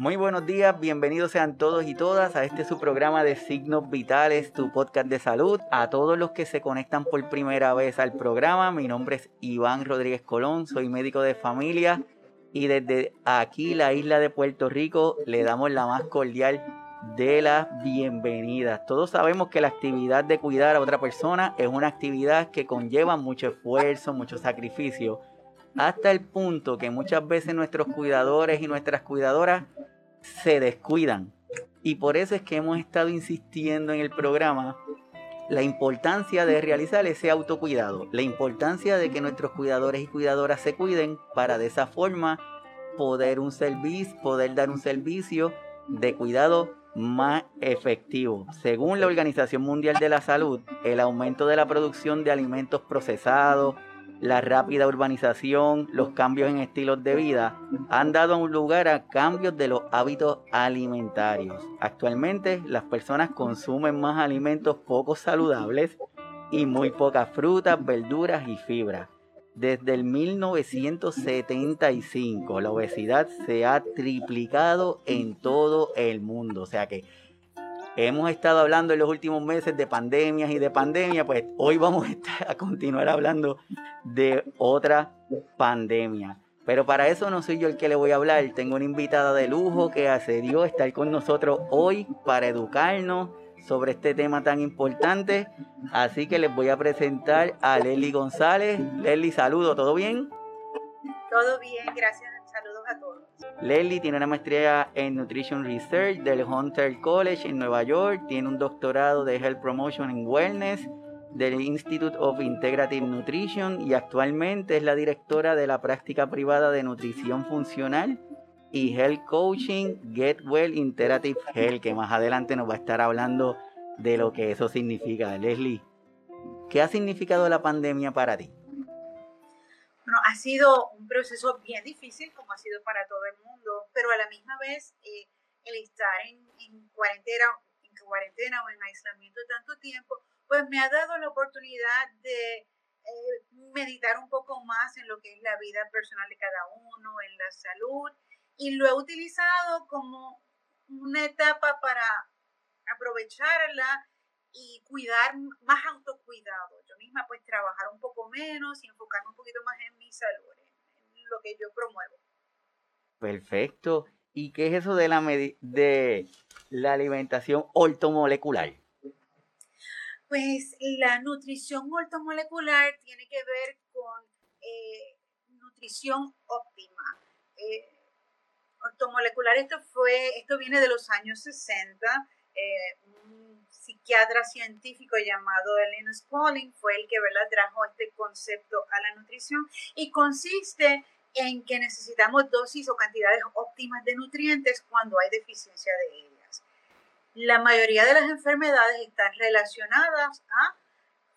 Muy buenos días, bienvenidos sean todos y todas a este su programa de Signos Vitales, tu podcast de salud. A todos los que se conectan por primera vez al programa, mi nombre es Iván Rodríguez Colón, soy médico de familia y desde aquí, la isla de Puerto Rico, le damos la más cordial de las bienvenidas. Todos sabemos que la actividad de cuidar a otra persona es una actividad que conlleva mucho esfuerzo, mucho sacrificio hasta el punto que muchas veces nuestros cuidadores y nuestras cuidadoras se descuidan. Y por eso es que hemos estado insistiendo en el programa la importancia de realizar ese autocuidado, la importancia de que nuestros cuidadores y cuidadoras se cuiden para de esa forma poder un servicio, poder dar un servicio de cuidado más efectivo. Según la Organización Mundial de la Salud, el aumento de la producción de alimentos procesados, la rápida urbanización, los cambios en estilos de vida han dado lugar a cambios de los hábitos alimentarios. Actualmente las personas consumen más alimentos poco saludables y muy pocas frutas, verduras y fibras. Desde el 1975 la obesidad se ha triplicado en todo el mundo. O sea que hemos estado hablando en los últimos meses de pandemias y de pandemia, pues hoy vamos a, continuar hablando de otra pandemia. Pero para eso no soy yo el que le voy a hablar. Tengo una invitada de lujo que accedió a estar con nosotros hoy para educarnos sobre este tema tan importante. Así que les voy a presentar a Leslie González. Leslie, saludo, ¿todo bien? Todo bien, gracias. Leslie tiene una maestría en Nutrition Research del Hunter College en Nueva York. Tiene un doctorado de Health Promotion and Wellness del Institute of Integrative Nutrition y actualmente es la directora de la práctica privada de nutrición funcional y Health Coaching Get Well Integrative Health, que más adelante nos va a estar hablando de lo que eso significa. Leslie, ¿qué ha significado la pandemia para ti? Bueno, ha sido un proceso bien difícil, como ha sido para todo el mundo, pero a la misma vez eh, el estar en, en, cuarentena, en cuarentena o en aislamiento tanto tiempo, pues me ha dado la oportunidad de eh, meditar un poco más en lo que es la vida personal de cada uno, en la salud, y lo he utilizado como una etapa para aprovecharla y cuidar más autocuidado. Yo misma pues trabajar un poco menos y enfocarme un poquito más en mi salud, en lo que yo promuevo. Perfecto. ¿Y qué es eso de la, de la alimentación ortomolecular? Pues la nutrición ortomolecular tiene que ver con eh, nutrición óptima. Eh, ortomolecular, esto fue, esto viene de los años 60. Eh, un psiquiatra científico llamado Linus Pauling fue el que ¿verdad? trajo este concepto a la nutrición y consiste en que necesitamos dosis o cantidades óptimas de nutrientes cuando hay deficiencia de ellos. La mayoría de las enfermedades están relacionadas a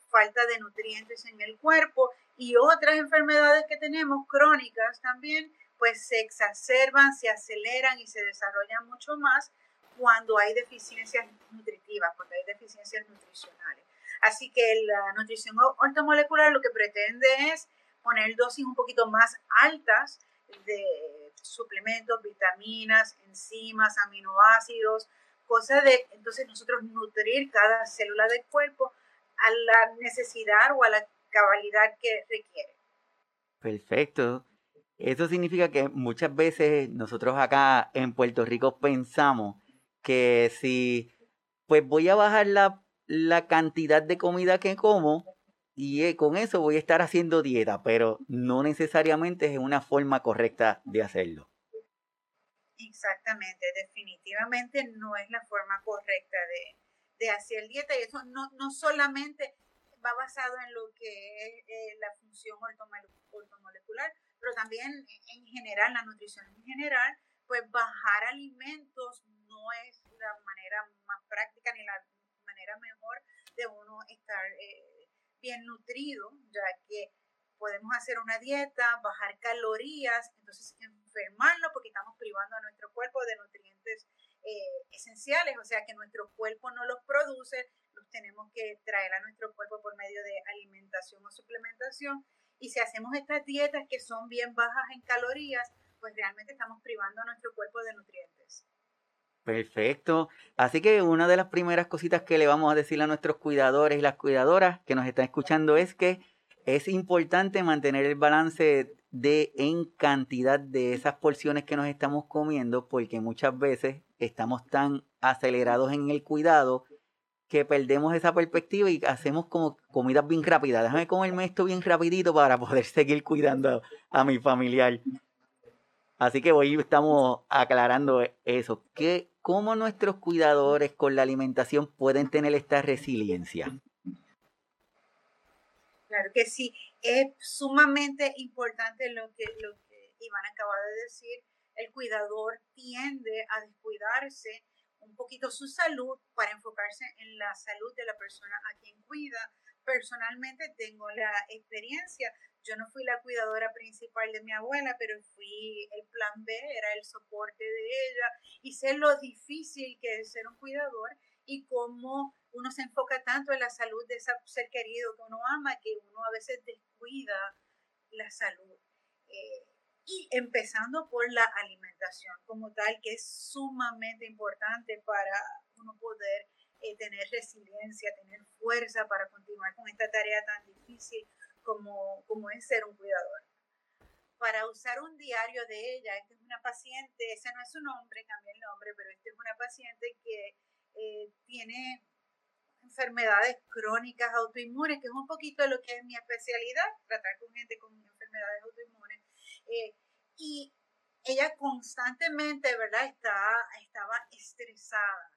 falta de nutrientes en el cuerpo y otras enfermedades que tenemos crónicas también, pues se exacerban, se aceleran y se desarrollan mucho más cuando hay deficiencias nutritivas, cuando hay deficiencias nutricionales. Así que la nutrición ortomolecular lo que pretende es poner dosis un poquito más altas de suplementos, vitaminas, enzimas, aminoácidos, cosa de entonces nosotros nutrir cada célula del cuerpo a la necesidad o a la cabalidad que requiere. Perfecto. Eso significa que muchas veces nosotros acá en Puerto Rico pensamos que si pues voy a bajar la, la cantidad de comida que como y eh, con eso voy a estar haciendo dieta, pero no necesariamente es una forma correcta de hacerlo. Exactamente, definitivamente no es la forma correcta de, de hacer dieta y eso no, no solamente va basado en lo que es eh, la función ortomolecular, pero también en general, la nutrición en general, pues bajar alimentos no es la manera más práctica ni la manera mejor de uno estar eh, bien nutrido, ya que podemos hacer una dieta, bajar calorías, entonces enfermarlo porque estamos privando a nuestro cuerpo de nutrientes eh, esenciales, o sea que nuestro cuerpo no los produce, los tenemos que traer a nuestro cuerpo por medio de alimentación o suplementación. Y si hacemos estas dietas que son bien bajas en calorías, pues realmente estamos privando a nuestro cuerpo de nutrientes. Perfecto. Así que una de las primeras cositas que le vamos a decir a nuestros cuidadores y las cuidadoras que nos están escuchando es que es importante mantener el balance de en cantidad de esas porciones que nos estamos comiendo porque muchas veces estamos tan acelerados en el cuidado que perdemos esa perspectiva y hacemos como comidas bien rápidas. Déjame comerme esto bien rapidito para poder seguir cuidando a mi familiar. Así que hoy estamos aclarando eso. ¿Qué, ¿Cómo nuestros cuidadores con la alimentación pueden tener esta resiliencia? Claro que sí, es sumamente importante lo que, lo que Iván acaba de decir. El cuidador tiende a descuidarse un poquito su salud para enfocarse en la salud de la persona a quien cuida. Personalmente tengo la experiencia yo no fui la cuidadora principal de mi abuela, pero fui el plan B, era el soporte de ella y sé lo difícil que es ser un cuidador y cómo uno se enfoca tanto en la salud de ese ser querido que uno ama que uno a veces descuida la salud. Eh, y empezando por la alimentación como tal, que es sumamente importante para uno poder tener resiliencia, tener fuerza para continuar con esta tarea tan difícil como, como es ser un cuidador. Para usar un diario de ella, esta es una paciente, ese no es su nombre, cambié el nombre, pero esta es una paciente que eh, tiene enfermedades crónicas autoinmunes, que es un poquito lo que es mi especialidad, tratar con gente con enfermedades autoinmunes. Eh, y ella constantemente, ¿verdad? Está, estaba estresada,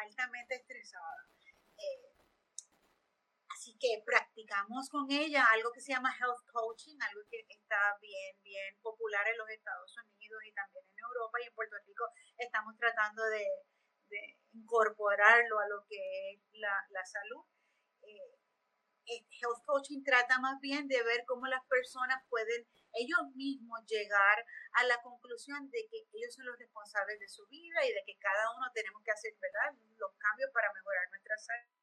altamente estresada. Eh, Así que practicamos con ella algo que se llama health coaching, algo que está bien, bien popular en los Estados Unidos y también en Europa y en Puerto Rico estamos tratando de, incorporarlo a lo que es la, salud. Eh, health coaching trata más bien de ver cómo las personas pueden ellos mismos llegar a la conclusión de que ellos son los responsables de su vida y de que cada uno tenemos que hacer ¿verdad? los cambios para mejorar nuestra salud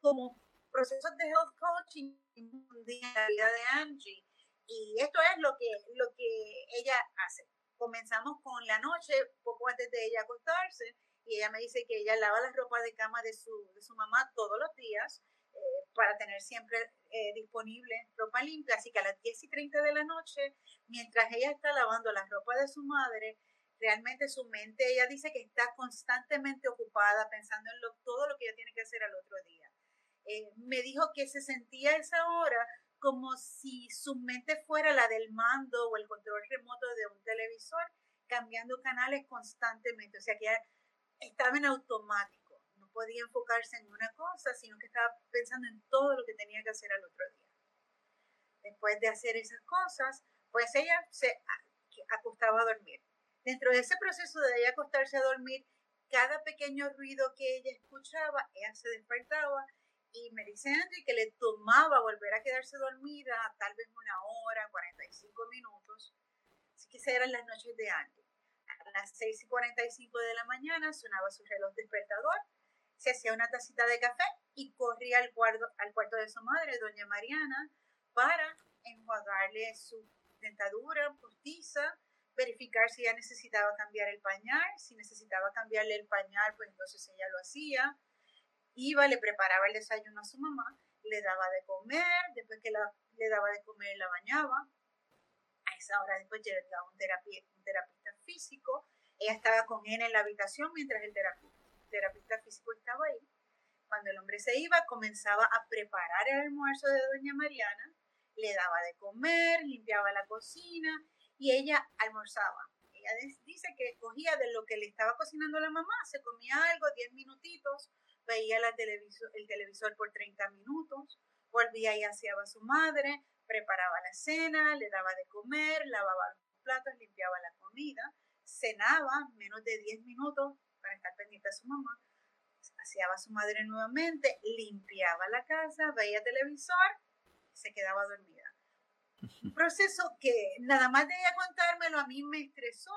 como procesos de health coaching en la vida de Angie. Y esto es lo que, lo que ella hace. Comenzamos con la noche, poco antes de ella acostarse, y ella me dice que ella lava la ropa de cama de su, de su mamá todos los días eh, para tener siempre eh, disponible ropa limpia. Así que a las 10 y 30 de la noche, mientras ella está lavando la ropa de su madre, realmente su mente, ella dice que está constantemente ocupada pensando en todo lo que ella tiene que hacer al otro día. Eh, me dijo que se sentía esa hora como si su mente fuera la del mando o el control remoto de un televisor, cambiando canales constantemente. O sea que estaba en automático, no podía enfocarse en una cosa, sino que estaba pensando en todo lo que tenía que hacer al otro día. Después de hacer esas cosas, pues ella se acostaba a dormir. Dentro de ese proceso de ella acostarse a dormir, cada pequeño ruido que ella escuchaba, ella se despertaba y me dice Angie que le tomaba volver a quedarse dormida tal vez una hora, 45 minutos. Así que esas eran las noches de Angie. Las 6 y 45 de la mañana sonaba su reloj despertador, se hacía una tacita de café y corría al cuarto, al cuarto de su madre, doña Mariana, para enjuagarle su dentadura postiza, verificar si ella necesitaba cambiar el pañal, si necesitaba cambiarle el pañal, pues entonces ella lo hacía. Iba, le preparaba el desayuno a su mamá, le daba de comer, después que le daba de comer la bañaba. A esa hora después llegaba un, un terapista físico. Ella estaba con él en la habitación mientras el terapista físico estaba ahí. Cuando el hombre se iba, comenzaba a preparar el almuerzo de doña Mariana, le daba de comer, limpiaba la cocina y ella almorzaba. Ella dice que cogía de lo que le estaba cocinando la mamá, se comía algo, 10 minutitos, veía el televisor por 30 minutos, volvía y hacía a su madre, preparaba la cena, le daba de comer, lavaba los platos, limpiaba la comida, cenaba menos de 10 minutos para estar pendiente a su mamá, hacía a su madre nuevamente, limpiaba la casa, veía televisor, se quedaba dormida. Un proceso que nada más de ella contármelo a mí me estresó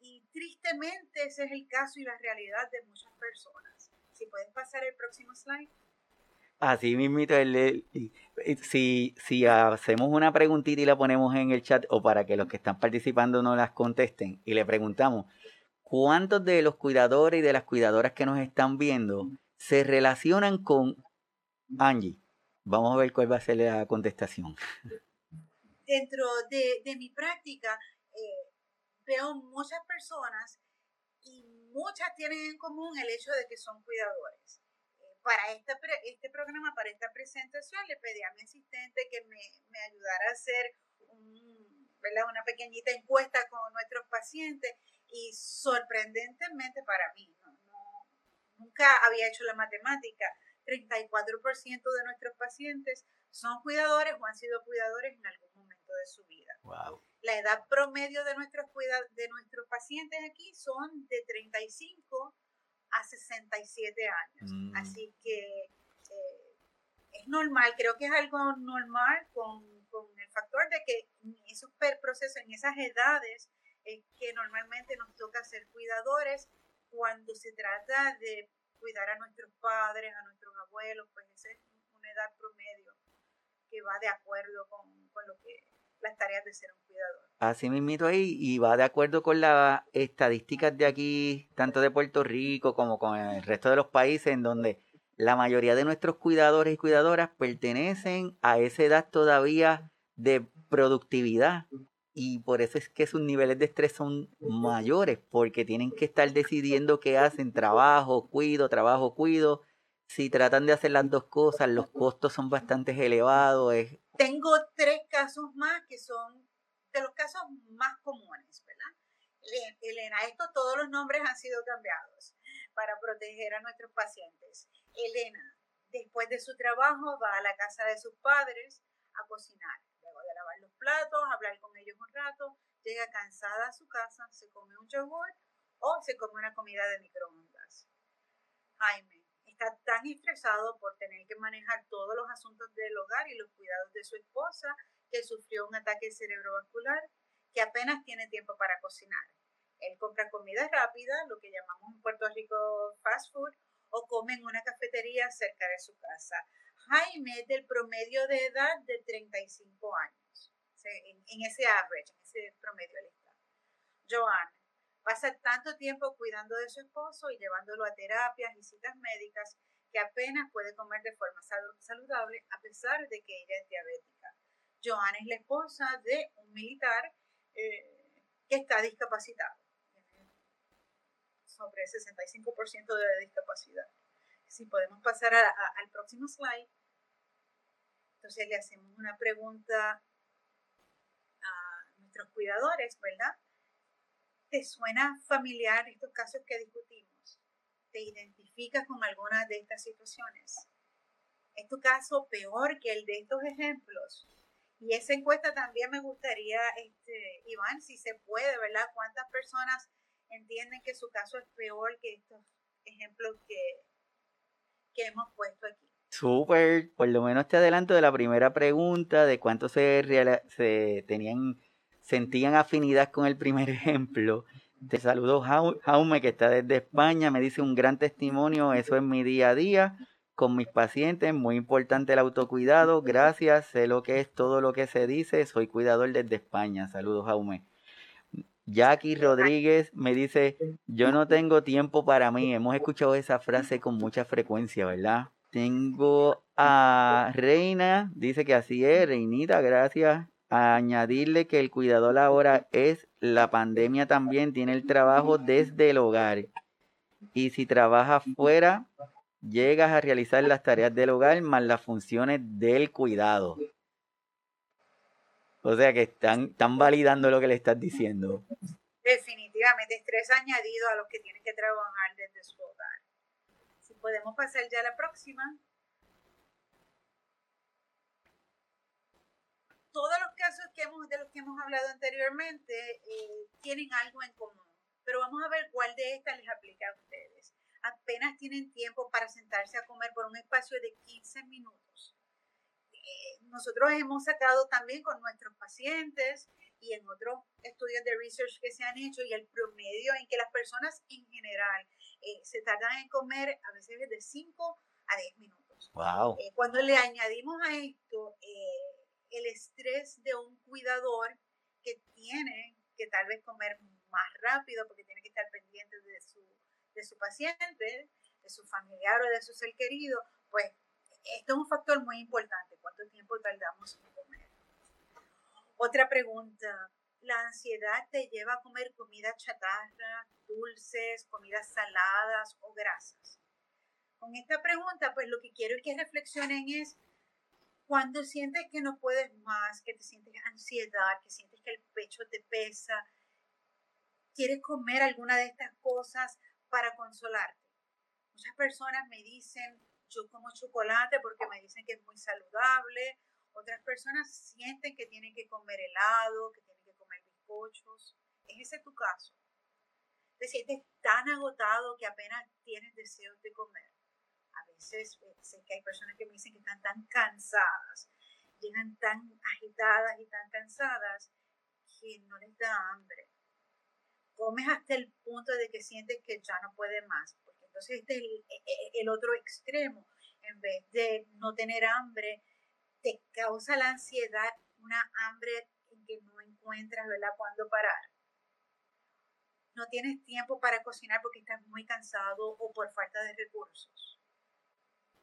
y tristemente ese es el caso y la realidad de muchas personas puedes pasar el próximo slide. Así mismito, el, si, si hacemos una preguntita y la ponemos en el chat o para que los que están participando no las contesten y le preguntamos, ¿cuántos de los cuidadores y de las cuidadoras que nos están viendo se relacionan con Angie? Vamos a ver cuál va a ser la contestación. Dentro de, mi práctica, eh, veo muchas personas y muchas tienen en común el hecho de que son cuidadores para este, este programa, para esta presentación, le pedí a mi asistente que me, me ayudara a hacer una pequeñita encuesta con nuestros pacientes y sorprendentemente para mí, nunca había hecho la matemática, 34% de nuestros pacientes son cuidadores o han sido cuidadores en algún momento de su vida. La edad promedio de nuestros, de nuestros pacientes aquí son de 35 a 67 años. Mm. Así que eh, es normal, creo que es algo normal con, el factor de que en esos procesos, en esas edades, es que normalmente nos toca ser cuidadores cuando se trata de cuidar a nuestros padres, a nuestros abuelos, pues esa es una edad promedio que va de acuerdo con, con lo que las tareas de ser un cuidador. Así mismo ahí, y va de acuerdo con las estadísticas de aquí, tanto de Puerto Rico como con el resto de los países, en donde la mayoría de nuestros cuidadores y cuidadoras pertenecen a esa edad todavía de productividad. Y por eso es que sus niveles de estrés son mayores, porque tienen que estar decidiendo qué hacen, trabajo, cuido, trabajo, cuido. Si tratan de hacer las dos cosas, los costos son bastante elevados, tengo tres casos más que son de los casos más comunes, ¿verdad? Elena, esto todos los nombres han sido cambiados para proteger a nuestros pacientes. Elena, después de su trabajo, va a la casa de sus padres a cocinar. Luego de lavar los platos, hablar con ellos un rato, llega cansada a su casa, se come un yogur o se come una comida de microondas. Jaime, está tan estresado por tener que manejar todos los asuntos del hogar y los cuidados de su esposa que sufrió un ataque cerebrovascular que apenas tiene tiempo para cocinar. Él compra comida rápida, lo que llamamos en Puerto Rico fast food, o come en una cafetería cerca de su casa. Jaime es del promedio de edad de 35 años, en, ese average, en ese promedio él está. Joan Pasa tanto tiempo cuidando de su esposo y llevándolo a terapias y citas médicas que apenas puede comer de forma saludable a pesar de que ella es diabética. Joana es la esposa de un militar eh, que está discapacitado. Sobre el 65% de discapacidad. Si podemos pasar al próximo slide. Entonces le hacemos una pregunta a nuestros cuidadores, ¿verdad? ¿Te suena familiar estos casos que discutimos? ¿Te identificas con alguna de estas situaciones? ¿Es tu caso peor que el de estos ejemplos? Y esa encuesta también me gustaría, este, Iván, si se puede, ¿verdad? ¿Cuántas personas entienden que su caso es peor que estos ejemplos que, que hemos puesto aquí? Súper, por lo menos te adelanto de la primera pregunta de cuántos se, se tenían sentían afinidad con el primer ejemplo. Te saludo Jaume, que está desde España, me dice un gran testimonio, eso es mi día a día con mis pacientes, muy importante el autocuidado, gracias, sé lo que es todo lo que se dice, soy cuidador desde España, saludos Jaume. Jackie Rodríguez me dice, yo no tengo tiempo para mí, hemos escuchado esa frase con mucha frecuencia, ¿verdad? Tengo a Reina, dice que así es, Reinita, gracias añadirle que el cuidador ahora es la pandemia también, tiene el trabajo desde el hogar. Y si trabajas fuera, llegas a realizar las tareas del hogar más las funciones del cuidado. O sea que están, están validando lo que le estás diciendo. Definitivamente, estrés añadido a los que tienen que trabajar desde su hogar. Si podemos pasar ya a la próxima. Todos los casos que hemos, de los que hemos hablado anteriormente eh, tienen algo en común, pero vamos a ver cuál de estas les aplica a ustedes. Apenas tienen tiempo para sentarse a comer por un espacio de 15 minutos. Eh, nosotros hemos sacado también con nuestros pacientes y en otros estudios de research que se han hecho y el promedio en que las personas en general eh, se tardan en comer a veces de 5 a 10 minutos. Wow. cuando le añadimos a esto el estrés de un cuidador que tiene que tal vez comer más rápido porque tiene que estar pendiente de su, de su paciente, de su familiar o de su ser querido, pues esto es un factor muy importante, cuánto tiempo tardamos en comer. Otra pregunta, ¿la ansiedad te lleva a comer comida chatarra, dulces, comidas saladas o grasas? Con esta pregunta, pues lo que quiero que reflexionen es cuando sientes que no puedes más, que te sientes ansiedad, que sientes que el pecho te pesa, quieres comer alguna de estas cosas para consolarte. Muchas personas me dicen, yo como chocolate porque me dicen que es muy saludable. Otras personas sienten que tienen que comer helado, que tienen que comer bizcochos. ¿Es ese tu caso? Te sientes tan agotado que apenas tienes deseos de comer. A veces eh, sé que hay personas que me dicen que están tan cansadas, llegan tan agitadas y tan cansadas que no les da hambre. Comes hasta el punto de que sientes que ya no puede más, porque entonces este es el, e, e, el otro extremo. En vez de no tener hambre, te causa la ansiedad una hambre en que no encuentras, ¿verdad?, cuándo parar. No tienes tiempo para cocinar porque estás muy cansado o por falta de recursos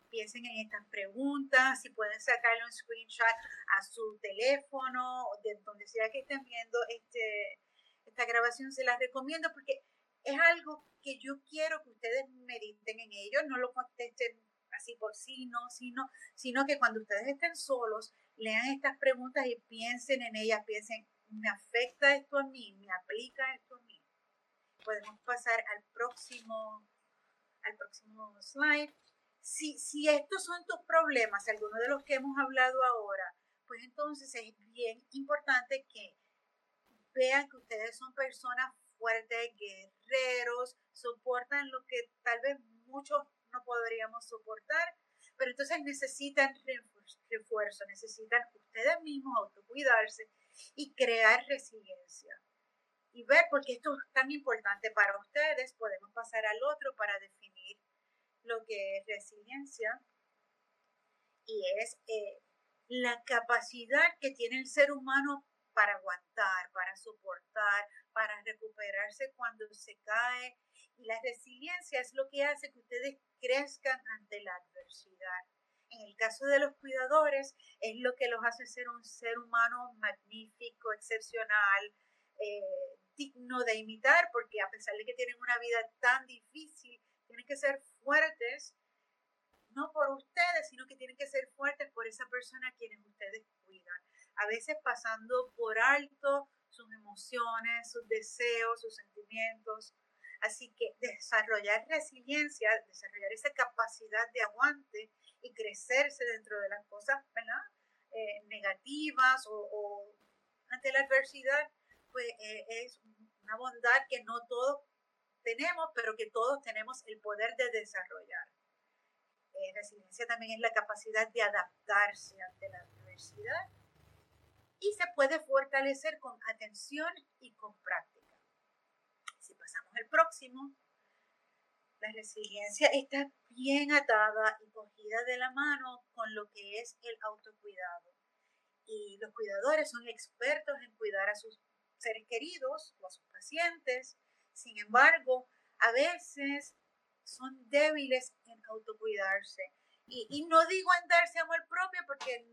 piensen en estas preguntas, si pueden sacarle un screenshot a su teléfono de donde sea que estén viendo este, esta grabación, se las recomiendo porque es algo que yo quiero que ustedes mediten en ello, no lo contesten así por sí, no, sino, sino que cuando ustedes estén solos, lean estas preguntas y piensen en ellas, piensen, ¿me afecta esto a mí? ¿Me aplica esto a mí? Podemos pasar al próximo, al próximo slide si, si estos son tus problemas, algunos de los que hemos hablado ahora, pues entonces es bien importante que vean que ustedes son personas fuertes, guerreros, soportan lo que tal vez muchos no podríamos soportar, pero entonces necesitan refuerzo, necesitan ustedes mismos autocuidarse y crear resiliencia. Y ver por qué esto es tan importante para ustedes, podemos pasar al otro para definir lo que es resiliencia y es eh, la capacidad que tiene el ser humano para aguantar, para soportar, para recuperarse cuando se cae. Y la resiliencia es lo que hace que ustedes crezcan ante la adversidad. En el caso de los cuidadores, es lo que los hace ser un ser humano magnífico, excepcional, eh, digno de imitar, porque a pesar de que tienen una vida tan difícil, tienen que ser fuertes, no por ustedes, sino que tienen que ser fuertes por esa persona a quienes ustedes cuidan. A veces pasando por alto sus emociones, sus deseos, sus sentimientos. Así que desarrollar resiliencia, desarrollar esa capacidad de aguante y crecerse dentro de las cosas eh, negativas o, ante la adversidad, pues eh, es una bondad que no todos tenemos, pero que todos tenemos el poder de desarrollar. Eh, resiliencia también es la capacidad de adaptarse ante la adversidad y se puede fortalecer con atención y con práctica. Si pasamos al próximo, la resiliencia está bien atada y cogida de la mano con lo que es el autocuidado. Y los cuidadores son expertos en cuidar a sus seres queridos o a sus pacientes, sin embargo, a veces son débiles en autocuidarse. Y, no digo en darse amor propio porque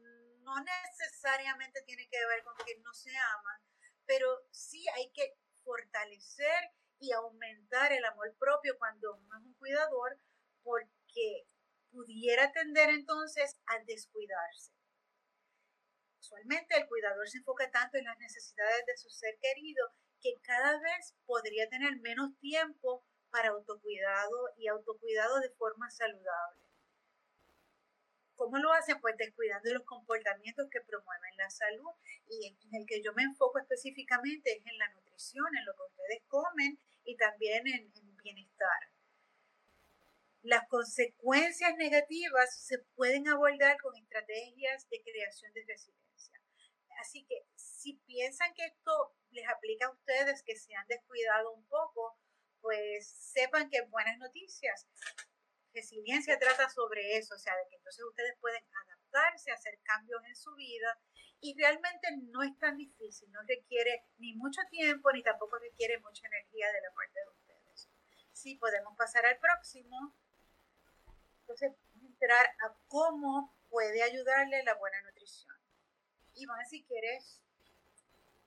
no necesariamente tiene que ver con que no se aman, pero sí hay que fortalecer y aumentar el amor propio cuando uno es un cuidador porque pudiera tender entonces a descuidarse. Usualmente el cuidador se enfoca tanto en las necesidades de su ser querido que cada vez podría tener menos tiempo para autocuidado y autocuidado de forma saludable. ¿Cómo lo hacen? Pues descuidando los comportamientos que promueven la salud y en el que yo me enfoco específicamente es en la nutrición, en lo que ustedes comen y también en, en bienestar. Las consecuencias negativas se pueden abordar con estrategias de creación de resiliencia. Así que si piensan que esto les aplica a ustedes, que se han descuidado un poco, pues sepan que buenas noticias. Resiliencia trata sobre eso, o sea, de que entonces ustedes pueden adaptar anotarse, hacer cambios en su vida y realmente no es tan difícil, no requiere ni mucho tiempo ni tampoco requiere mucha energía de la parte de ustedes. Sí, podemos pasar al próximo. Entonces, entrar a cómo puede ayudarle la buena nutrición. Iván, si quieres,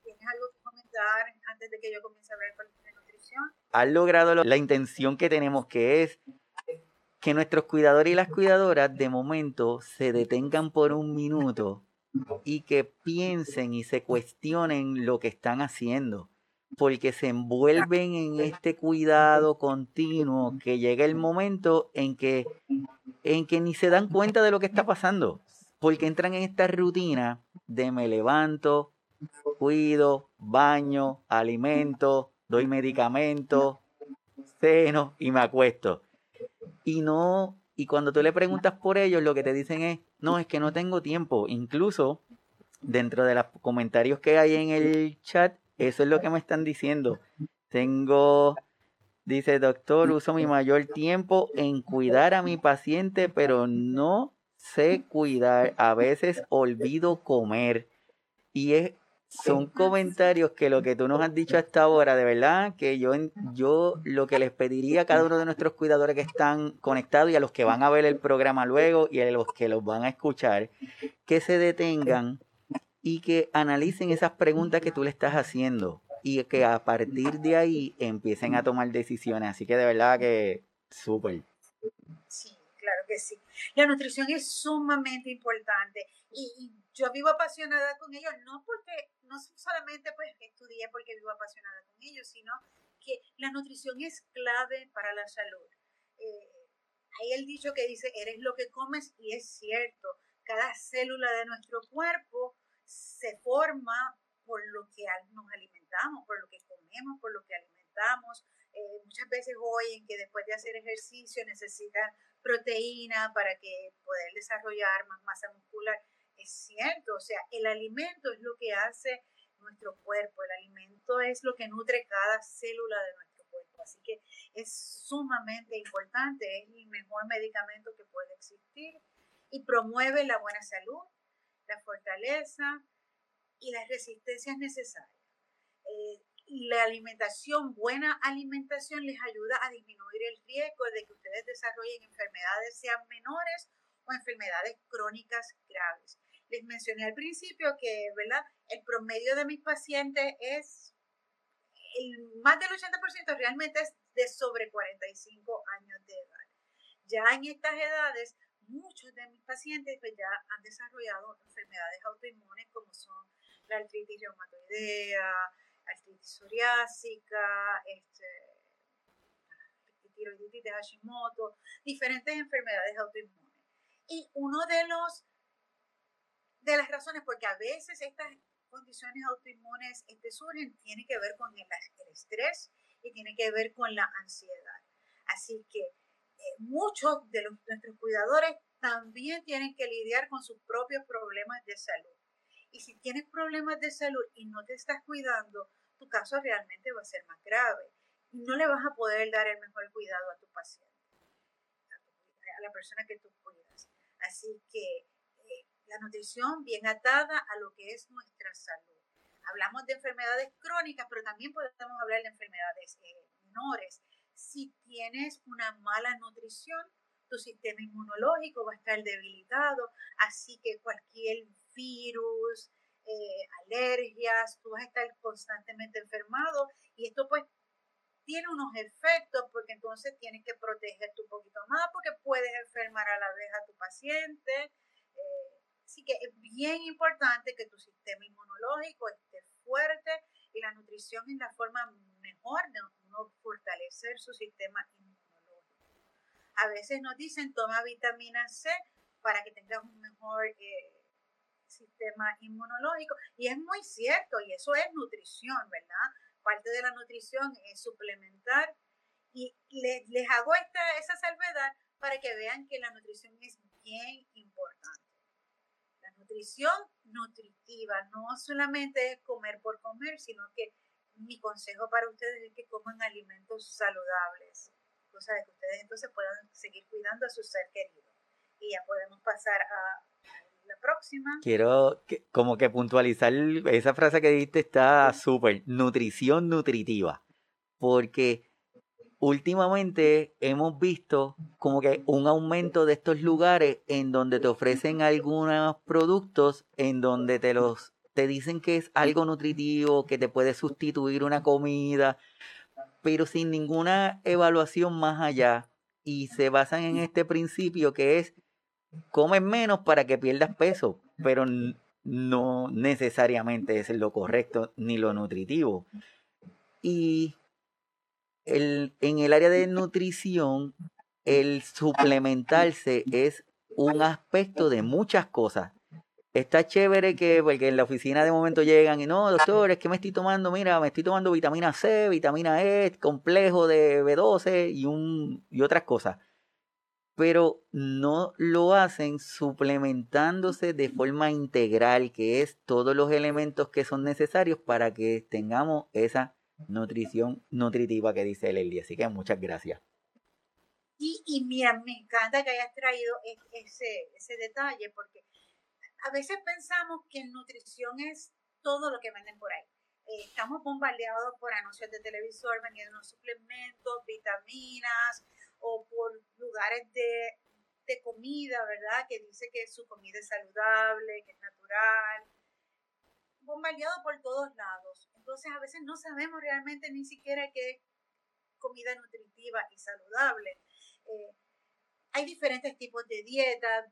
¿tienes algo que comentar antes de que yo comience a hablar de nutrición? Has logrado la intención que tenemos, que es que nuestros cuidadores y las cuidadoras de momento se detengan por un minuto y que piensen y se cuestionen lo que están haciendo, porque se envuelven en este cuidado continuo que llega el momento en que, en que ni se dan cuenta de lo que está pasando, porque entran en esta rutina de me levanto, cuido, baño, alimento, doy medicamentos, ceno y me acuesto. Y no, y cuando tú le preguntas por ellos, lo que te dicen es, no, es que no tengo tiempo. Incluso dentro de los comentarios que hay en el chat, eso es lo que me están diciendo. Tengo, dice doctor, uso mi mayor tiempo en cuidar a mi paciente, pero no sé cuidar. A veces olvido comer. Y es son comentarios que lo que tú nos has dicho hasta ahora, de verdad, que yo, yo lo que les pediría a cada uno de nuestros cuidadores que están conectados y a los que van a ver el programa luego y a los que los van a escuchar, que se detengan y que analicen esas preguntas que tú le estás haciendo y que a partir de ahí empiecen a tomar decisiones. Así que de verdad que súper. Sí, claro que sí. La nutrición es sumamente importante y yo vivo apasionada con ellos, no porque, no solamente pues estudié porque vivo apasionada con ellos, sino que la nutrición es clave para la salud. Eh, hay el dicho que dice, eres lo que comes y es cierto, cada célula de nuestro cuerpo se forma por lo que nos alimentamos, por lo que comemos, por lo que alimentamos. Eh, muchas veces oyen que después de hacer ejercicio necesitan proteína para que poder desarrollar más masa muscular es cierto, o sea, el alimento es lo que hace nuestro cuerpo, el alimento es lo que nutre cada célula de nuestro cuerpo, así que es sumamente importante, es el mejor medicamento que puede existir y promueve la buena salud, la fortaleza y las resistencias necesarias. Eh, la alimentación, buena alimentación les ayuda a disminuir el riesgo de que ustedes desarrollen enfermedades sean menores o enfermedades crónicas graves les mencioné al principio que, ¿verdad? El promedio de mis pacientes es, más del 80% realmente es de sobre 45 años de edad. Ya en estas edades, muchos de mis pacientes pues, ya han desarrollado enfermedades autoinmunes como son la artritis reumatoidea, artritis psoriásica, este, tiroiditis de Hashimoto, diferentes enfermedades autoinmunes. Y uno de los de las razones, porque a veces estas condiciones autoinmunes este, surgen, tiene que ver con el, estrés y tiene que ver con la ansiedad. Así que eh, muchos de los, nuestros cuidadores también tienen que lidiar con sus propios problemas de salud. Y si tienes problemas de salud y no te estás cuidando, tu caso realmente va a ser más grave. No le vas a poder dar el mejor cuidado a tu paciente, a la persona que tú cuidas. Así que la nutrición bien atada a lo que es nuestra salud. Hablamos de enfermedades crónicas, pero también podemos hablar de enfermedades eh, menores. Si tienes una mala nutrición, tu sistema inmunológico va a estar debilitado, así que cualquier virus, eh, alergias, tú vas a estar constantemente enfermado y esto pues tiene unos efectos porque entonces tienes que protegerte un poquito más porque puedes enfermar a la vez a tu paciente, Así que es bien importante que tu sistema inmunológico esté fuerte y la nutrición es la forma mejor de uno fortalecer su sistema inmunológico. A veces nos dicen toma vitamina C para que tengas un mejor eh, sistema inmunológico y es muy cierto y eso es nutrición, ¿verdad? Parte de la nutrición es suplementar y les, les hago esta, esa salvedad para que vean que la nutrición es bien importante nutrición nutritiva, no solamente es comer por comer, sino que mi consejo para ustedes es que coman alimentos saludables, cosa de que ustedes entonces puedan seguir cuidando a su ser querido. Y ya podemos pasar a la próxima. Quiero como que puntualizar esa frase que dijiste está súper, nutrición nutritiva, porque últimamente hemos visto como que un aumento de estos lugares en donde te ofrecen algunos productos en donde te los te dicen que es algo nutritivo, que te puede sustituir una comida, pero sin ninguna evaluación más allá y se basan en este principio que es comes menos para que pierdas peso, pero no necesariamente es lo correcto ni lo nutritivo. Y el, en el área de nutrición, el suplementarse es un aspecto de muchas cosas. Está chévere que, porque en la oficina de momento llegan y no, doctor, es que me estoy tomando, mira, me estoy tomando vitamina C, vitamina E, complejo de B12 y, un, y otras cosas. Pero no lo hacen suplementándose de forma integral, que es todos los elementos que son necesarios para que tengamos esa nutrición nutritiva que dice Lely. Así que muchas gracias. Y, y mira, me encanta que hayas traído e, ese, ese detalle porque a veces pensamos que nutrición es todo lo que venden por ahí. Eh, estamos bombardeados por anuncios de televisor vendiendo suplementos, vitaminas o por lugares de, de comida, ¿verdad? Que dice que su comida es saludable, que es natural bombardeado por todos lados. Entonces a veces no sabemos realmente ni siquiera qué es comida nutritiva y saludable. Eh, hay diferentes tipos de dieta,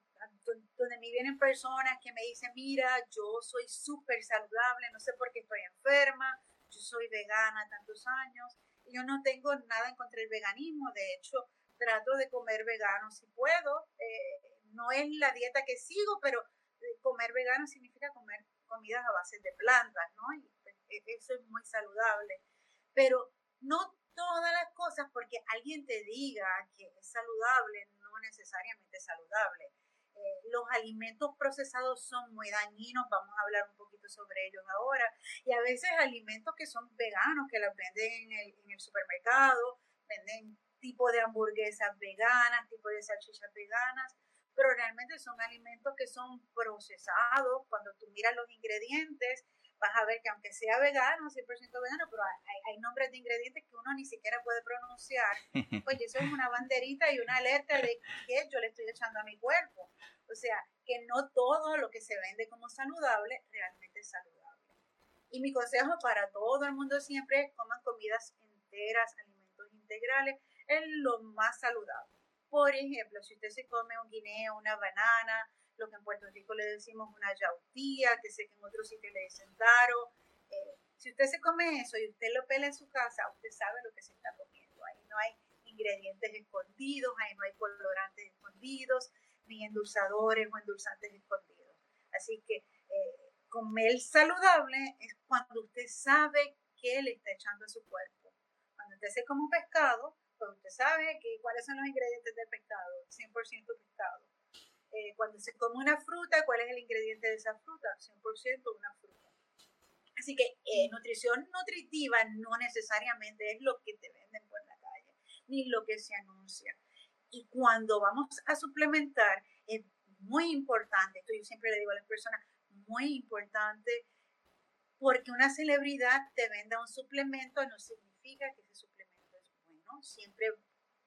donde me vienen personas que me dicen, mira, yo soy súper saludable, no sé por qué estoy enferma, yo soy vegana tantos años, yo no tengo nada en contra del veganismo, de hecho, trato de comer vegano si puedo, eh, no es la dieta que sigo, pero eh, comer vegano significa comer comidas a base de plantas, ¿no? Y pues, e, eso es muy saludable. Pero no todas las cosas, porque alguien te diga que es saludable, no necesariamente saludable. Eh, los alimentos procesados son muy dañinos, vamos a hablar un poquito sobre ellos ahora, y a veces alimentos que son veganos, que los venden en el, en el supermercado, venden tipo de hamburguesas veganas, tipo de salchichas veganas, pero realmente son alimentos que son procesados. Cuando tú miras los ingredientes, vas a ver que aunque sea vegano, 100% vegano, pero hay, nombres de ingredientes que uno ni siquiera puede pronunciar. Oye, eso es una banderita y una alerta de que yo le estoy echando a mi cuerpo. O sea, que no todo lo que se vende como saludable realmente es saludable. Y mi consejo para todo el mundo siempre es coman comidas enteras, alimentos integrales, es lo más saludable. Por ejemplo, si usted se come un guineo, una banana, lo que en Puerto Rico le decimos una yautía, que sé que en otros sitios le dicen taro. Eh, si usted se come eso y usted lo pela en su casa, usted sabe lo que se está comiendo. Ahí no hay ingredientes escondidos, ahí no hay colorantes escondidos, ni endulzadores o endulzantes escondidos. Así que eh, comer saludable es cuando usted sabe qué le está echando a su cuerpo. Cuando usted se come un pescado, pues usted sabe que, cuáles son los ingredientes del pescado, 100% pescado. Eh, cuando se come una fruta, ¿cuál es el ingrediente de esa fruta? 100% una fruta. Así que eh, nutrición nutritiva no necesariamente es lo que te venden por la calle, ni lo que se anuncia. Y cuando vamos a suplementar, es muy importante, esto yo siempre le digo a las personas, muy importante, porque una celebridad te venda un suplemento no significa que ese suplemento Siempre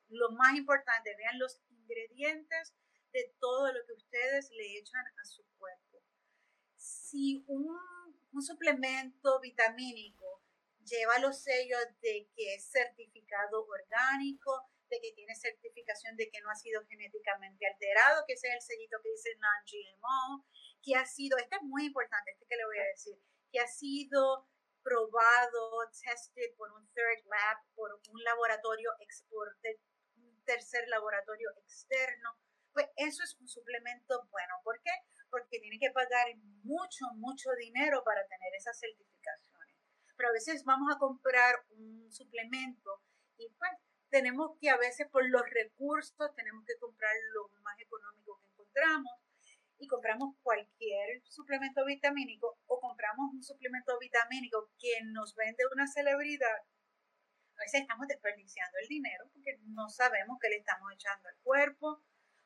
lo más importante, vean los ingredientes de todo lo que ustedes le echan a su cuerpo. Si un, suplemento vitamínico lleva los sellos de que es certificado orgánico, de que tiene certificación de que no ha sido genéticamente alterado, que ese es el sellito que dice non-GMO, que ha sido, este es muy importante, este que le voy a decir, que ha sido probado, tested por un third lab, por un laboratorio, por un tercer laboratorio externo. Pues eso es un suplemento bueno. ¿Por qué? Porque tiene que pagar mucho, mucho dinero para tener esas certificaciones. Pero a veces vamos a comprar un suplemento y pues tenemos que a veces por los recursos tenemos que comprar lo más económico que encontramos y compramos cualquier suplemento vitamínico o compramos un suplemento vitamínico que nos vende una celebridad, a veces estamos desperdiciando el dinero porque no sabemos qué le estamos echando al cuerpo.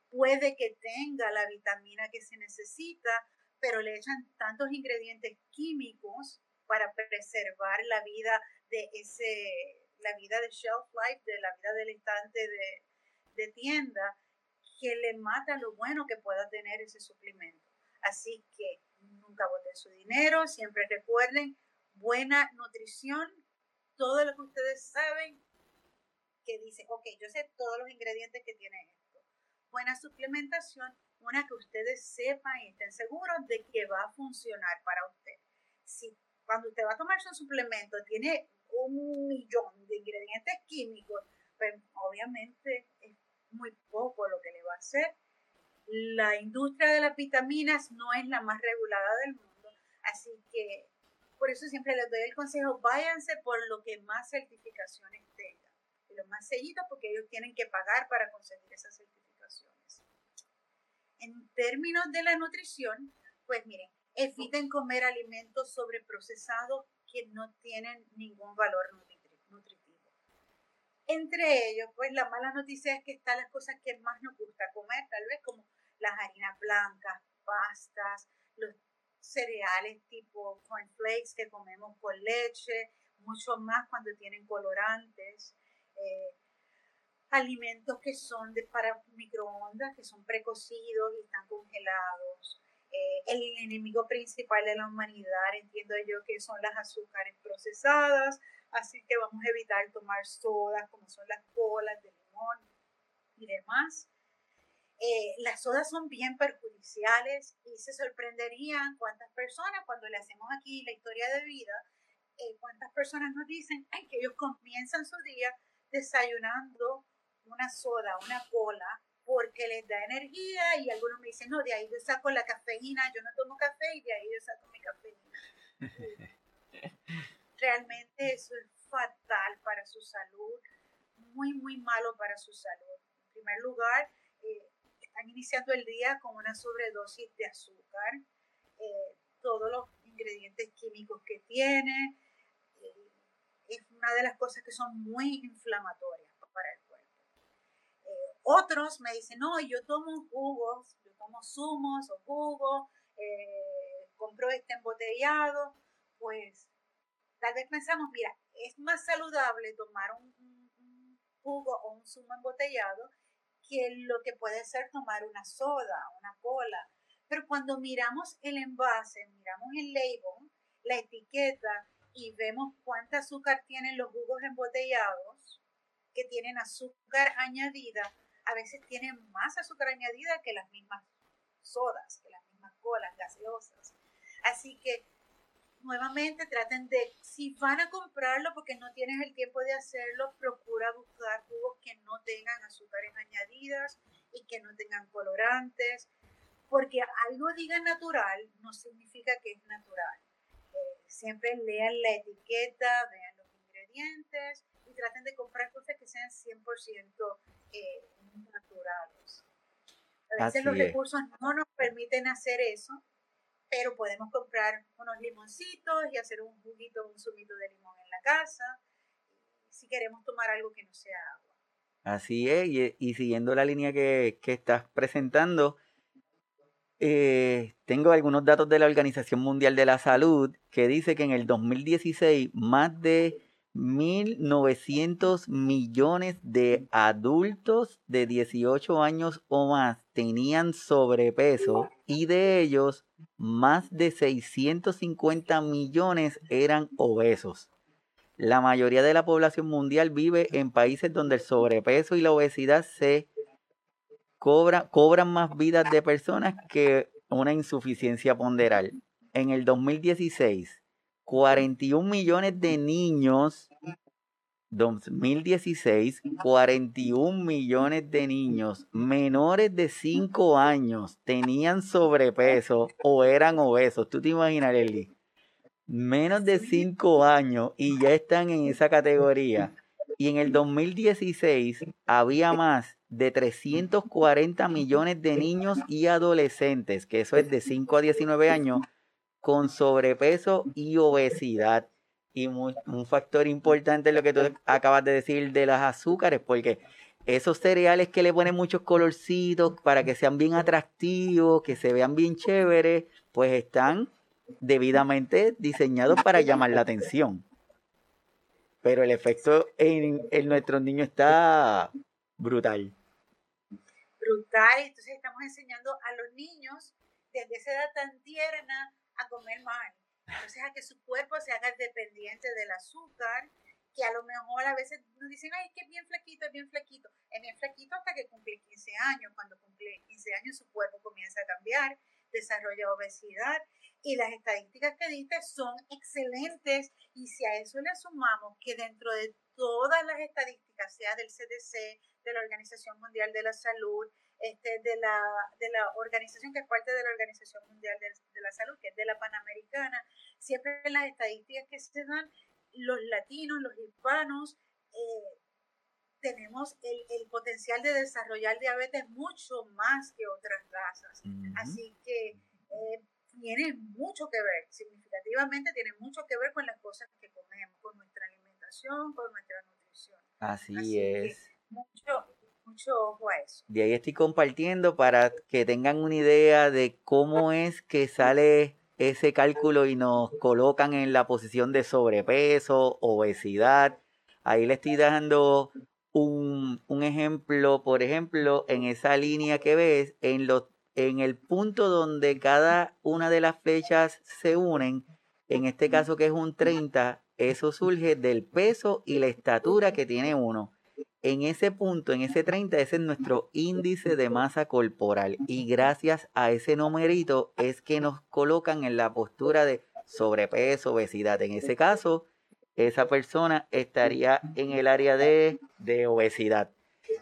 puede que tenga la vitamina que se necesita, pero le echan tantos ingredientes químicos para preservar la vida de ese, la vida de shelf life, de la vida del estante de, de tienda, que le mata lo bueno que pueda tener ese suplemento. Así que nunca boten su dinero, siempre recuerden buena nutrición, todo lo que ustedes saben que dice, ok, yo sé todos los ingredientes que tiene esto. Buena suplementación, una que ustedes sepan y estén seguros de que va a funcionar para usted. Si cuando usted va a tomarse un suplemento tiene un millón de ingredientes químicos, pues obviamente muy poco lo que le va a hacer. La industria de las vitaminas no es la más regulada del mundo, así que por eso siempre les doy el consejo, váyanse por lo que más certificaciones tengan, y lo más sellitos porque ellos tienen que pagar para conseguir esas certificaciones. En términos de la nutrición, pues miren, eviten comer alimentos sobreprocesados que no tienen ningún valor nutritivo. Entre ellos, pues la mala noticia es que están las cosas que más nos gusta comer, tal vez como las harinas blancas, pastas, los cereales tipo cornflakes que comemos con leche, mucho más cuando tienen colorantes, eh, alimentos que son de, para microondas, que son precocidos y están congelados. Eh, el enemigo principal de la humanidad, entiendo yo que son las azúcares procesadas, así que vamos a evitar tomar sodas como son las colas de limón y demás. Eh, las sodas son bien perjudiciales y se sorprenderían cuántas personas, cuando le hacemos aquí la historia de vida, eh, cuántas personas nos dicen que ellos comienzan su día desayunando una soda, una cola, porque les da energía y algunos me dicen, no, de ahí yo saco la cafeína, yo no tomo café y de ahí yo saco mi cafeína. Realmente eso es fatal para su salud, muy, muy malo para su salud. En primer lugar, eh, están iniciando el día con una sobredosis de azúcar, eh, todos los ingredientes químicos que tiene, eh, es una de las cosas que son muy inflamatorias para el cuerpo. Otros me dicen, no, yo tomo jugos, yo tomo zumos o jugos, compro este embotellado, pues tal vez pensamos, mira, es más saludable tomar un, jugo o un zumo embotellado que lo que puede ser tomar una soda, una cola. Pero cuando miramos el envase, miramos el label, la etiqueta y vemos cuánta azúcar tienen los jugos embotellados, que tienen azúcar añadida, a veces tienen más azúcar añadida que las mismas sodas, que las mismas colas gaseosas. Así que nuevamente traten de, si van a comprarlo porque no tienes el tiempo de hacerlo, procura buscar jugos que no tengan azúcares añadidas y que no tengan colorantes, porque algo diga natural no significa que es natural. Eh, siempre lean la etiqueta, vean los ingredientes y traten de comprar cosas que sean 100% eh, naturales. A veces los recursos no nos permiten hacer eso pero podemos comprar unos limoncitos y hacer un juguito, un zumito de limón en la casa, si queremos tomar algo que no sea agua. Así es, y, siguiendo la línea que, estás presentando, eh, tengo algunos datos de la Organización Mundial de la Salud que dice que en el 2016 más de 1.900 millones de adultos de 18 años o más tenían sobrepeso y de ellos más de 650 millones eran obesos. La mayoría de la población mundial vive en países donde el sobrepeso y la obesidad se cobra, cobran más vidas de personas que una insuficiencia ponderal. En el 2016, 41 millones de niños 2016, 41 millones de niños menores de 5 años tenían sobrepeso o eran obesos. ¿Tú te imaginas, Lely? Menos de 5 años y ya están en esa categoría. Y en el 2016 había más de 340 millones de niños y adolescentes, que eso es de 5 a 19 años, con sobrepeso y obesidad y un factor importante lo que tú acabas de decir de las azúcares, porque esos cereales que le ponen muchos colorcitos para que sean bien atractivos, que se vean bien chéveres, pues están debidamente diseñados para llamar la atención. Pero el efecto en, en nuestros niños está brutal. Brutal. Entonces estamos enseñando a los niños desde esa edad tan tierna a comer mal. Entonces a que su cuerpo se haga dependiente del azúcar que a lo mejor a veces nos dicen, ay, es que es bien flaquito, es bien flaquito. Es bien flaquito hasta que cumple 15 años. Cuando cumple 15 años su cuerpo comienza a cambiar, desarrolla obesidad. Y las estadísticas que diste son excelentes. Y si a eso le sumamos que dentro de todas las estadísticas, sea del CDC, de la Organización Mundial de la Salud, este, de, la, de la organización que es parte de la Organización Mundial de, de la Salud, que es de la Panamericana, siempre las estadísticas que se dan los latinos, los hispanos, eh, tenemos el, potencial de desarrollar diabetes mucho más que otras razas. Así que eh, tiene mucho que ver, significativamente tiene mucho que ver con las cosas que comemos, con nuestra alimentación, con nuestra nutrición. Así, es. Mucho, mucho ojo a eso. De ahí estoy compartiendo para que tengan una idea de cómo es que sale ese cálculo y nos colocan en la posición de sobrepeso, obesidad. Ahí le estoy dando un, ejemplo, por ejemplo, en esa línea que ves, en, en el punto donde cada una de las flechas se unen, en este caso que es un 30, eso surge del peso y la estatura que tiene uno en ese punto, en ese 30, ese es nuestro índice de masa corporal. Y gracias a ese numerito es que nos colocan en la postura de sobrepeso, obesidad. En ese caso, esa persona estaría en el área de, de obesidad.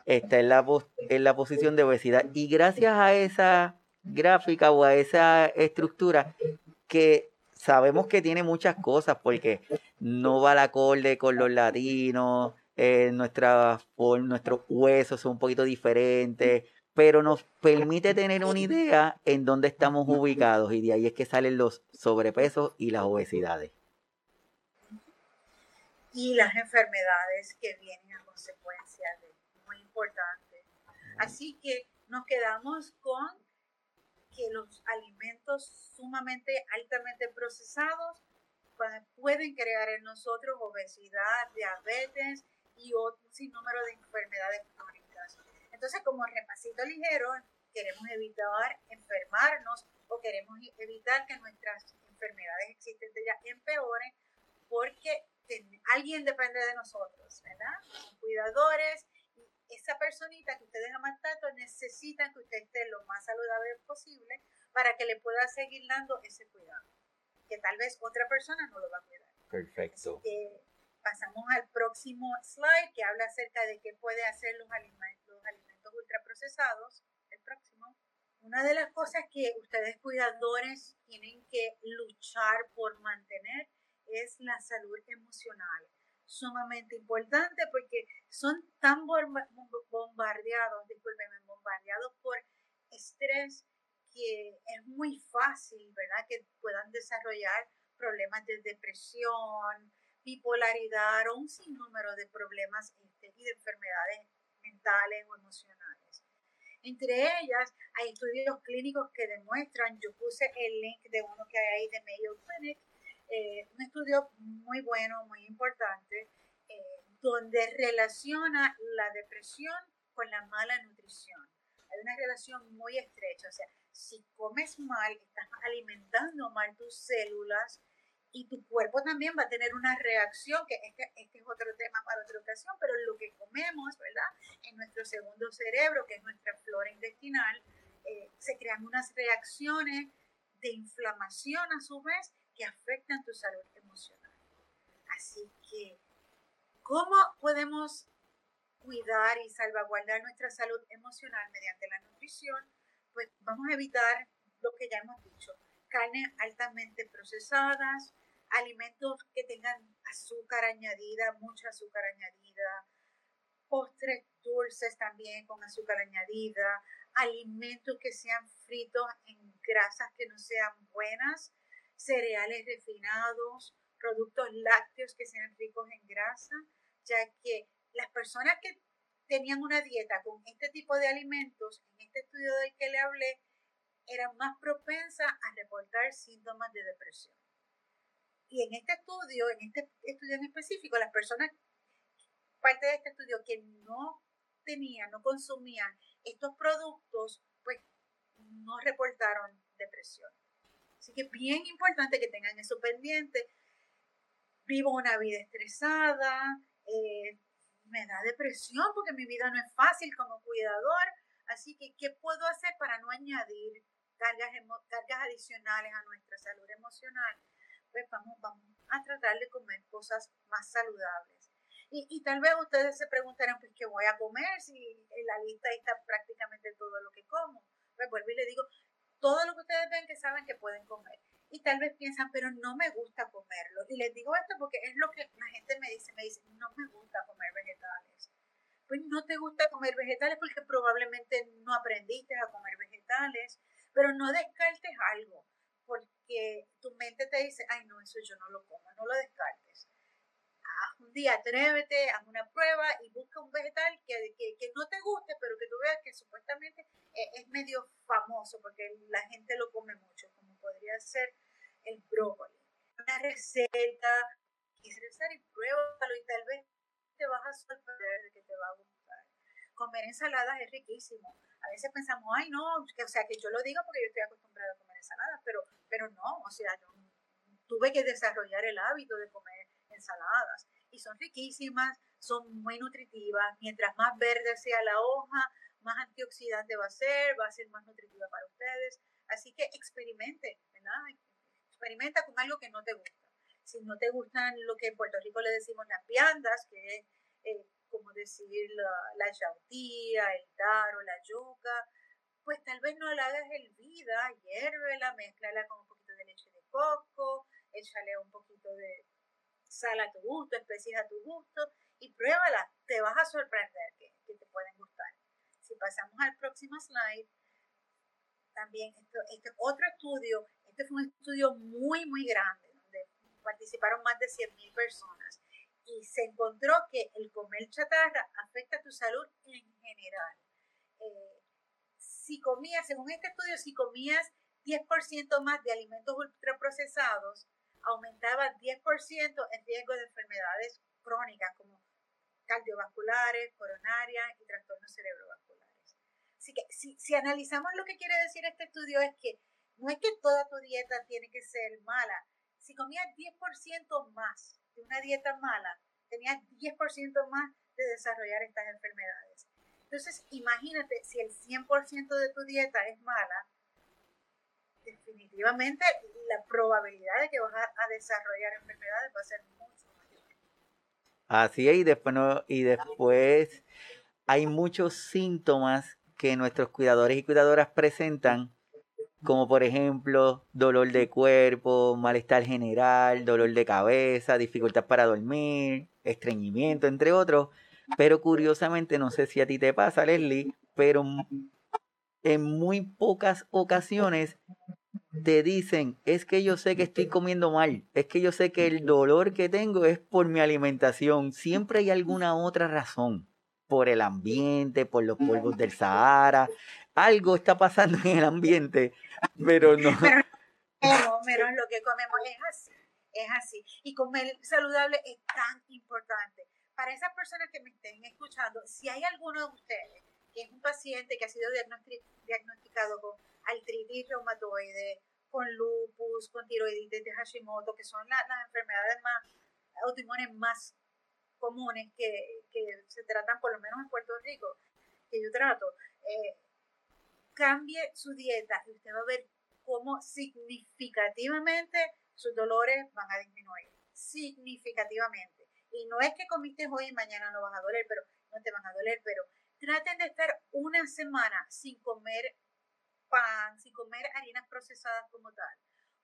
Está en la, en la posición de obesidad. Y gracias a esa gráfica o a esa estructura que sabemos que tiene muchas cosas porque no va al acorde con los latinos, eh, nuestra, nuestros huesos son un poquito diferentes, pero nos permite tener una idea en dónde estamos ubicados y de ahí es que salen los sobrepesos y las obesidades. Y las enfermedades que vienen a consecuencia de, muy importante. Así que nos quedamos con que los alimentos sumamente altamente procesados pueden crear en nosotros obesidad, diabetes y otro sinnúmero de enfermedades crónicas. Entonces, como repasito ligero, queremos evitar enfermarnos o queremos evitar que nuestras enfermedades existentes ya empeoren porque alguien depende de nosotros, ¿verdad? cuidadores y esa personita que ustedes aman tanto necesitan que usted esté lo más saludable posible para que le pueda seguir dando ese cuidado, que tal vez otra persona no lo va a cuidar. Perfecto pasamos al próximo slide que habla acerca de qué puede hacer los alimentos, los alimentos ultraprocesados. El próximo. Una de las cosas que ustedes cuidadores tienen que luchar por mantener es la salud emocional. Sumamente importante porque son tan bombardeados, discúlpenme, bombardeados por estrés que es muy fácil, ¿verdad? Que puedan desarrollar problemas de depresión, bipolaridad o un sinnúmero de problemas este, y de enfermedades mentales o emocionales. Entre ellas hay estudios clínicos que demuestran, yo puse el link de uno que hay ahí de Mayo Clinic, eh, un estudio muy bueno, muy importante, eh, donde relaciona la depresión con la mala nutrición. Hay una relación muy estrecha, o sea, si comes mal, estás alimentando mal tus células, y tu cuerpo también va a tener una reacción, que este, este, es otro tema para otra ocasión, pero lo que comemos, ¿verdad? En nuestro segundo cerebro, que es nuestra flora intestinal, eh, se crean unas reacciones de inflamación a su vez que afectan tu salud emocional. Así que, ¿cómo podemos cuidar y salvaguardar nuestra salud emocional mediante la nutrición? Pues vamos a evitar lo que ya hemos dicho, carnes altamente procesadas, alimentos que tengan azúcar añadida, mucha azúcar añadida, postres dulces también con azúcar añadida, alimentos que sean fritos en grasas que no sean buenas, cereales refinados, productos lácteos que sean ricos en grasa, ya que las personas que tenían una dieta con este tipo de alimentos, en este estudio del que le hablé, eran más propensas a reportar síntomas de depresión. Y en este estudio, en este estudio en específico, las personas, parte de este estudio que no tenían, no consumían estos productos, pues no reportaron depresión. Así que es bien importante que tengan eso pendiente. Vivo una vida estresada, eh, me da depresión porque mi vida no es fácil como cuidador. Así que, ¿qué puedo hacer para no añadir cargas, cargas adicionales a nuestra salud emocional? Pues vamos, vamos a tratar de comer cosas más saludables. Y, y, tal vez ustedes se preguntarán, pues, ¿qué voy a comer? Si en la lista está prácticamente todo lo que como. Pues vuelvo y le digo, todo lo que ustedes ven que saben que pueden comer. Y tal vez piensan, pero no me gusta comerlo. Y les digo esto porque es lo que la gente me dice, me dice, no me gusta comer vegetales. Pues no te gusta comer vegetales porque probablemente no aprendiste a comer vegetales, pero no descartes algo, porque tu mente te dice, ay no, eso yo no lo como, no lo descartes un día, atrévete, haz una prueba y busca un vegetal que, que, no te guste, pero que tú veas que supuestamente eh, es medio famoso porque la gente lo come mucho, como podría ser el brócoli. Una receta, quisiera y pruébalo y tal vez te vas a sorprender de que te va a gustar. Comer ensaladas es riquísimo. A veces pensamos, ay no, que, o sea, que yo lo digo porque yo estoy acostumbrada a comer ensaladas, pero, pero no, o sea, tuve que desarrollar el hábito de comer ensaladas y son riquísimas, son muy nutritivas. Mientras más verde sea la hoja, más antioxidante va a ser, va a ser más nutritiva para ustedes. Así que experimente, ¿verdad? Experimenta con algo que no te gusta. Si no te gustan lo que en Puerto Rico le decimos las viandas, que es eh, como decir la, yautía, el taro, la yuca, pues tal vez no la hagas hervida, hiérvela, mezclala con un poquito de leche de coco, échale un poquito de, sal a tu gusto, especies a tu gusto y pruébala, te vas a sorprender que, te pueden gustar. Si pasamos al próximo slide, también este otro estudio, este fue un estudio muy, muy grande, donde participaron más de 100.000 personas y se encontró que el comer chatarra afecta tu salud en general. Eh, si comías, según este estudio, si comías 10% más de alimentos ultraprocesados, aumentaba 10% en riesgo de enfermedades crónicas como cardiovasculares, coronarias y trastornos cerebrovasculares. Así que si, si analizamos lo que quiere decir este estudio es que no es que toda tu dieta tiene que ser mala. Si comías 10% más de una dieta mala, tenías 10% más de desarrollar estas enfermedades. Entonces, imagínate si el 100% de tu dieta es mala, definitivamente la probabilidad de que vas a, desarrollar enfermedades va a ser mucho mayor. Así es, y después, y después hay muchos síntomas que nuestros cuidadores y cuidadoras presentan, como por ejemplo dolor de cuerpo, malestar general, dolor de cabeza, dificultad para dormir, estreñimiento, entre otros. Pero curiosamente, no sé si a ti te pasa, Leslie, pero en muy pocas ocasiones te dicen, es que yo sé que estoy comiendo mal, es que yo sé que el dolor que tengo es por mi alimentación, siempre hay alguna otra razón, por el ambiente, por los polvos del Sahara, algo está pasando en el ambiente, pero no. Pero, lo que comemos es así, es así. Y comer saludable es tan importante. Para esas personas que me estén escuchando, si hay alguno de ustedes que es un paciente que ha sido diagnosticado con artritis reumatoide, con lupus, con tiroiditis de Hashimoto, que son las enfermedades más autoinmunes más comunes que, se tratan por lo menos en Puerto Rico, que yo trato, eh, cambie su dieta y usted va a ver cómo significativamente sus dolores van a disminuir. Significativamente. Y no es que comiste hoy y mañana no vas a doler, pero no te van a doler, pero traten de estar una semana sin comer pan, sin comer harinas procesadas como tal.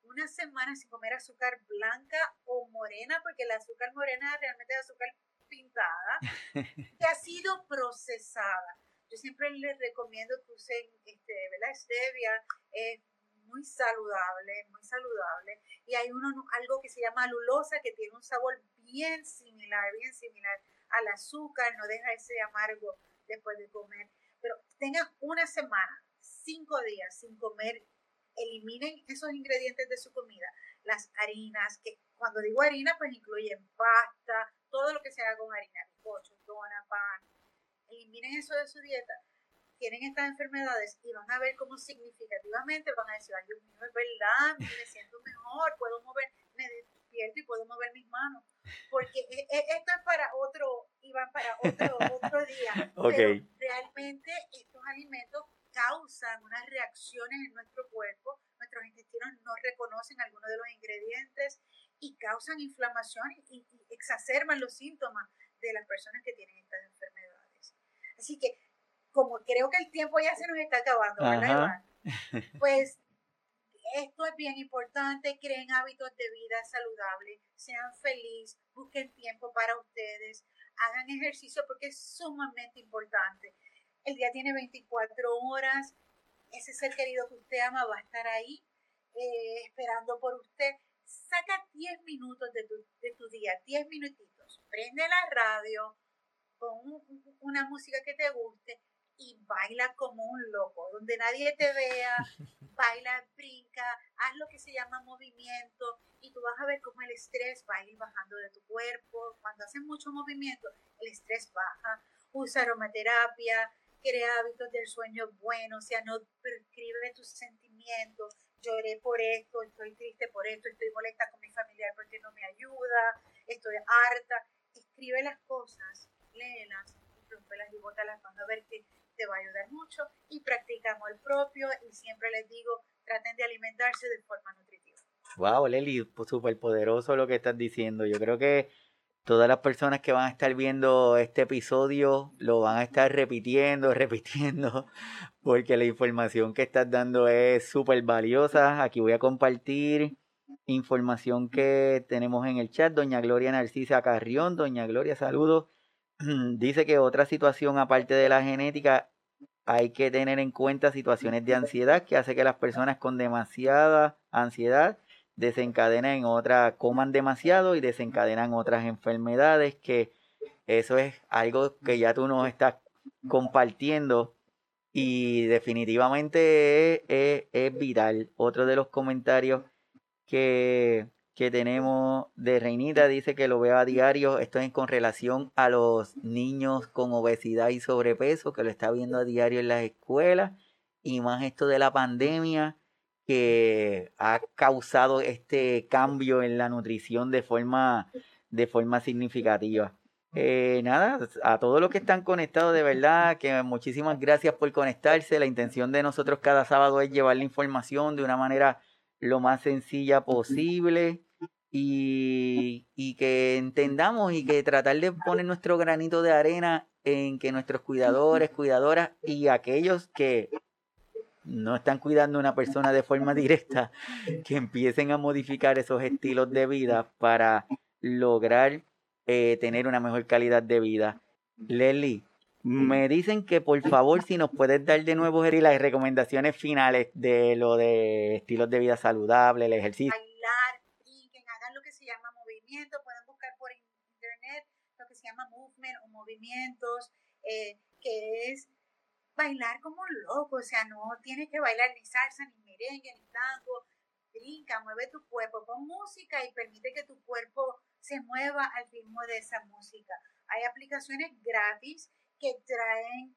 Una semana sin comer azúcar blanca o morena, porque el azúcar morena realmente es azúcar pintada, que ha sido procesada. Yo siempre les recomiendo que usen este, ¿verdad? stevia, es muy saludable, muy saludable. Y hay uno, algo que se llama alulosa, que tiene un sabor bien similar, bien similar al azúcar, no deja ese amargo después de comer. Pero tengan una semana, cinco días sin comer, eliminen esos ingredientes de su comida, las harinas, que cuando digo harina, pues incluyen pasta, todo lo que se haga con harina, bizcocho, dona, pan, eliminen eso de su dieta tienen estas enfermedades y van a ver cómo significativamente van a decir, ay Dios mío, es verdad, me siento mejor, puedo mover, me despierto y puedo mover mis manos. Porque e, e, esto es para otro, Iván, para otro, otro día. Okay. Pero realmente estos alimentos causan unas reacciones en nuestro cuerpo, nuestros intestinos no reconocen algunos de los ingredientes y causan inflamación y, y exacerban los síntomas de las personas que tienen estas enfermedades. Así que como creo que el tiempo ya se nos está acabando, ¿verdad, Pues esto es bien importante, creen hábitos de vida saludables, sean felices, busquen tiempo para ustedes, hagan ejercicio porque es sumamente importante. El día tiene 24 horas, ese ser querido que usted ama va a estar ahí eh, esperando por usted. Saca 10 minutos de tu, de tu día, 10 minutitos, prende la radio, pon una música que te guste y baila como un loco, donde nadie te vea, baila, brinca, haz lo que se llama movimiento y tú vas a ver cómo el estrés va a ir bajando de tu cuerpo. Cuando haces mucho movimiento, el estrés baja. Usa aromaterapia, crea hábitos del sueño bueno, o sea, no prescribe tus sentimientos. Lloré por esto, estoy triste por esto, estoy molesta con mi familiar porque no me ayuda, estoy harta. Escribe las cosas, léelas, rompelas y bótalas, vas a ver que te va a ayudar mucho y practicamos el propio y siempre les digo, traten de alimentarse de forma nutritiva. Wow, Leli, súper poderoso lo que estás diciendo. Yo creo que todas las personas que van a estar viendo este episodio lo van a estar repitiendo, repitiendo, porque la información que estás dando es súper valiosa. Aquí voy a compartir información que tenemos en el chat. Doña Gloria Narcisa Carrión, Doña Gloria, saludos. dice que otra situación aparte de la genética, hay que tener en cuenta situaciones de ansiedad que hace que las personas con demasiada ansiedad desencadenen otras, coman demasiado y desencadenan otras enfermedades, que eso es algo que ya tú nos estás compartiendo y definitivamente es, es vital. Otro de los comentarios que que tenemos de Reinita dice que lo veo a diario. Esto es con relación a los niños con obesidad y sobrepeso, que lo está viendo a diario en las escuelas. Y más esto de la pandemia que ha causado este cambio en la nutrición de forma, de forma significativa. Eh, nada, a todos los que están conectados, de verdad, que muchísimas gracias por conectarse. La intención de nosotros cada sábado es llevar la información de una manera lo más sencilla posible y, y, que entendamos y que tratar de poner nuestro granito de arena en que nuestros cuidadores, cuidadoras y aquellos que no están cuidando a una persona de forma directa, que empiecen a modificar esos estilos de vida para lograr eh, tener una mejor calidad de vida. Leslie, me dicen que por favor si nos puedes dar de nuevo, Jerry, las recomendaciones finales de lo de estilos de vida saludable, el ejercicio pueden buscar por internet lo que se movement o movimientos, eh, que es bailar como un loco, o sea, no tienes que bailar ni salsa, ni merengue, ni tango, brinca, mueve tu cuerpo, pon música y permite que tu cuerpo se mueva al ritmo de esa música. Hay aplicaciones gratis que traen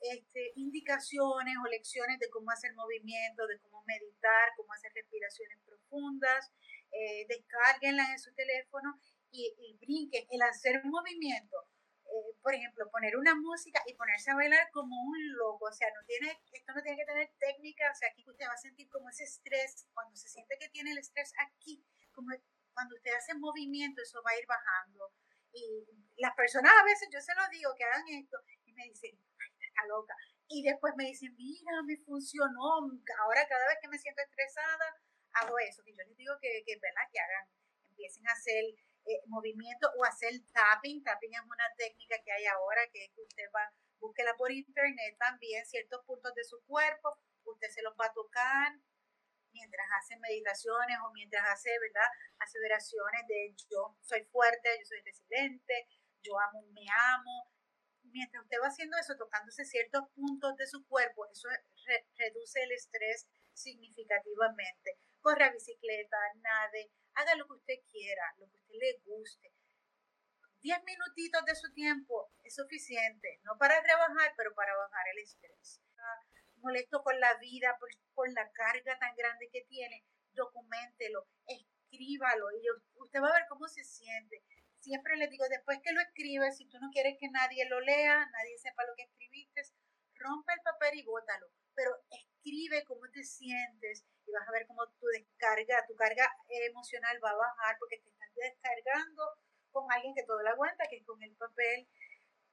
este, indicaciones o lecciones de cómo hacer movimiento, de cómo meditar, cómo hacer respiraciones profundas eh, descarguenlas en su teléfono y, y brinquen. El hacer un movimiento, eh, por ejemplo, poner una música y ponerse a bailar como un loco, o sea, no tiene, esto no tiene que tener técnica, o sea, aquí usted va a sentir como ese estrés, cuando se siente que tiene el estrés aquí, como cuando usted hace movimiento, eso va a ir bajando. Y las personas a veces, yo se lo digo, que hagan esto, y me dicen, ay, está loca. Y después me dicen, mira, me funcionó. Ahora cada vez que me siento estresada, hago eso, que yo les digo que, que ¿verdad? Que hagan, empiecen a hacer eh, movimiento o hacer tapping. Tapping es una técnica que hay ahora que, que usted va, búsquela por internet también, ciertos puntos de su cuerpo, usted se los va a tocar mientras hace meditaciones o mientras hace, ¿verdad? Aseveraciones de yo soy fuerte, yo soy resiliente, yo amo, me amo. mientras usted va haciendo eso, tocándose ciertos puntos de su cuerpo, eso reduce el estrés significativamente. Corre a bicicleta, nade, haga lo que usted quiera, lo que usted le guste. Diez minutitos de su tiempo es suficiente, no para trabajar, pero para bajar el estrés. molesto con la vida, por, la carga tan grande que tiene, documentelo, escríbalo y usted va a ver cómo se siente siempre les digo, después que lo escribes, si tú no quieres que nadie lo lea, nadie sepa lo que escribiste, rompe el papel y bótalo. Pero escribe cómo te sientes y vas a ver cómo tu descarga, tu carga emocional va a bajar porque te estás descargando con alguien que todo lo aguanta, que es con el papel.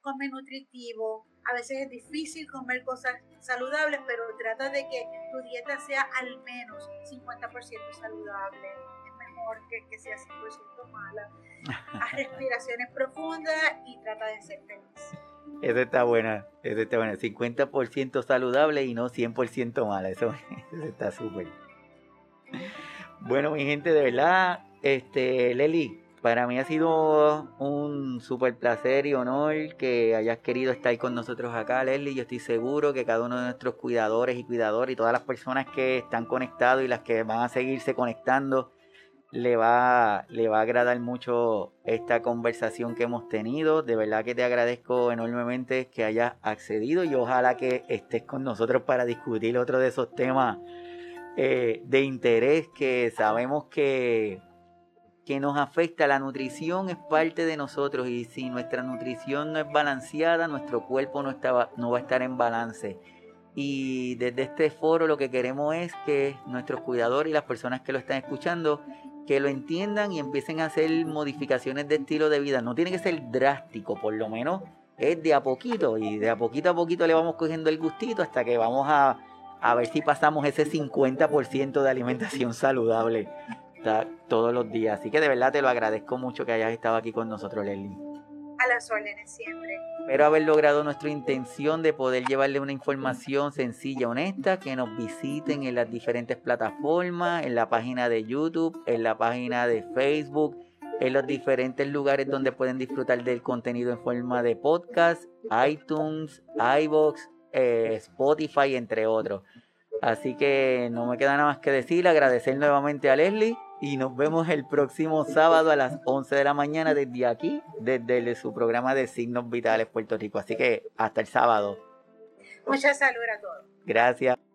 Come nutritivo. A veces es difícil comer cosas saludables, pero trata de que tu dieta sea al menos 50% saludable que, que sea 100% mala. Haz respiraciones profundas y trata de ser feliz. Esa está buena, esa está buena. 50% saludable y no 100% mala. Eso, está súper. Bueno, mi gente, de verdad, este, Leli, para mí ha sido un súper placer y honor que hayas querido estar con nosotros acá, Leslie. Yo estoy seguro que cada uno de nuestros cuidadores y cuidadores y todas las personas que están conectados y las que van a seguirse conectando le va, le va a agradar mucho esta conversación que hemos tenido. De verdad que te agradezco enormemente que hayas accedido y ojalá que estés con nosotros para discutir otro de esos temas eh, de interés que sabemos que, que nos afecta. La nutrición es parte de nosotros y si nuestra nutrición no es balanceada, nuestro cuerpo no, está, no va a estar en balance. Y desde este foro lo que queremos es que nuestros cuidadores y las personas que lo están escuchando que lo entiendan y empiecen a hacer modificaciones de estilo de vida. No tiene que ser drástico, por lo menos es de a poquito y de a poquito a poquito le vamos cogiendo el gustito hasta que vamos a, a ver si pasamos ese 50% de alimentación saludable todos los días. Así que de verdad te lo agradezco mucho que hayas estado aquí con nosotros, Leslie. A las órdenes siempre. Espero haber logrado nuestra intención de poder llevarle una información sencilla, honesta, que nos visiten en las diferentes plataformas, en la página de YouTube, en la página de Facebook, en los diferentes lugares donde pueden disfrutar del contenido en forma de podcast, iTunes, iBox, eh, Spotify, entre otros. Así que no me queda nada más que decir, agradecer nuevamente a Leslie y nos vemos el próximo sábado a las 11 de la mañana desde aquí, desde su programa de Signos Vitales Puerto Rico. Así que hasta el sábado. Mucha salud a todos. Gracias.